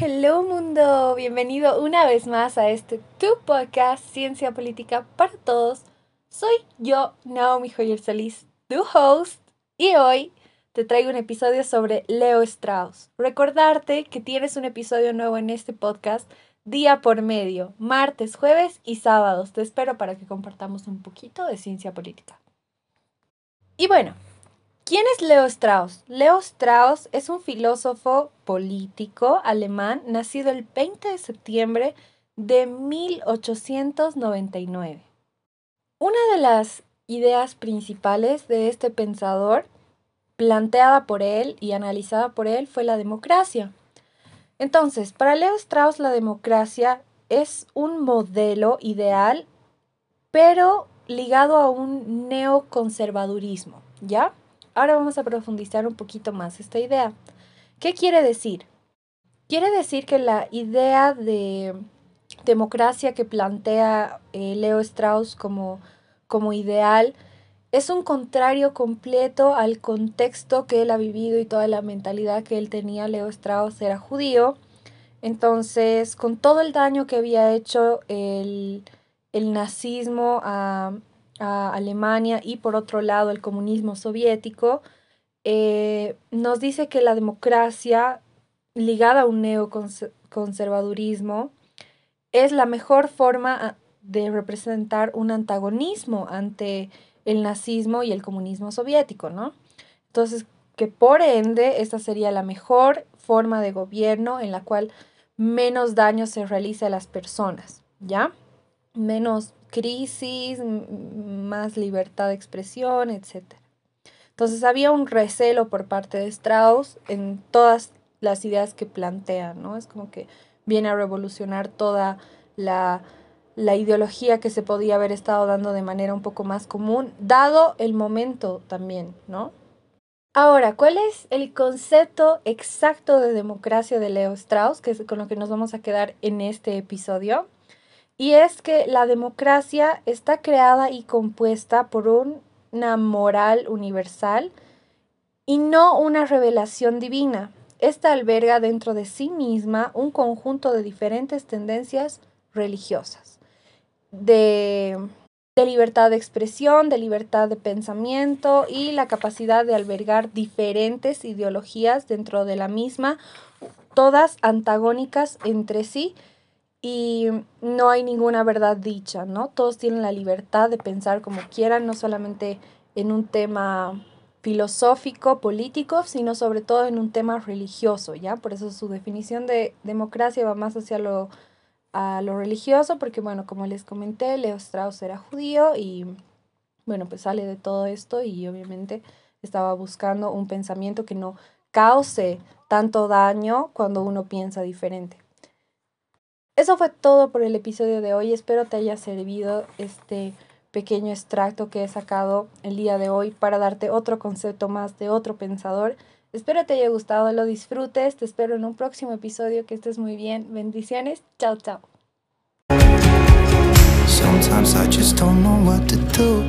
hello mundo, bienvenido una vez más a este tu podcast Ciencia Política para Todos. Soy yo, Naomi Joyer Solís, tu host, y hoy te traigo un episodio sobre Leo Strauss. Recordarte que tienes un episodio nuevo en este podcast día por medio, martes, jueves y sábados. Te espero para que compartamos un poquito de ciencia política. Y bueno, ¿quién es Leo Strauss? Leo Strauss es un filósofo político alemán nacido el 20 de septiembre de 1899. Una de las ideas principales de este pensador, planteada por él y analizada por él, fue la democracia. Entonces, para Leo Strauss la democracia es un modelo ideal, pero ligado a un neoconservadurismo, ¿ya? Ahora vamos a profundizar un poquito más esta idea. ¿Qué quiere decir? Quiere decir que la idea de democracia que plantea eh, Leo Strauss como, como ideal es un contrario completo al contexto que él ha vivido y toda la mentalidad que él tenía. Leo Strauss era judío. Entonces, con todo el daño que había hecho el, nazismo a, Alemania y por otro lado el comunismo soviético, eh, nos dice que la democracia ligada a un neoconservadurismo es la mejor forma de representar un antagonismo ante el nazismo y el comunismo soviético, ¿no? Entonces, que por ende esta sería la mejor forma de gobierno en la cual menos daño se realiza a las personas, ¿ya? Menos crisis, más libertad de expresión, etc. Entonces había un recelo por parte de Strauss en todas las ideas que plantea, ¿no? Es como que viene a revolucionar toda la la ideología que se podía haber estado dando de manera un poco más común, dado el momento también, ¿no? Ahora, ¿cuál es el concepto exacto de democracia de Leo Strauss, que es con lo que nos vamos a quedar en este episodio? Y es que la democracia está creada y compuesta por una moral universal y no una revelación divina. Esta alberga dentro de sí misma un conjunto de diferentes tendencias religiosas de, libertad de expresión, de libertad de pensamiento y la capacidad de albergar diferentes ideologías dentro de la misma, todas antagónicas entre sí y no hay ninguna verdad dicha, ¿no? Todos tienen la libertad de pensar como quieran, no solamente en un tema filosófico, político, sino sobre todo en un tema religioso, ¿ya? Por eso su definición de democracia va más hacia lo a lo religioso, porque bueno, como les comenté, Leo Strauss era judío y bueno, pues sale de todo esto y obviamente estaba buscando un pensamiento que no cause tanto daño cuando uno piensa diferente. Eso fue todo por el episodio de hoy. Espero te haya servido este pequeño extracto que he sacado el día de hoy para darte otro concepto más de otro pensador. Espero te haya gustado, lo disfrutes. Te espero en un próximo episodio. Que estés muy bien. Bendiciones. Chao, chao. Sometimes I just don't know what to do.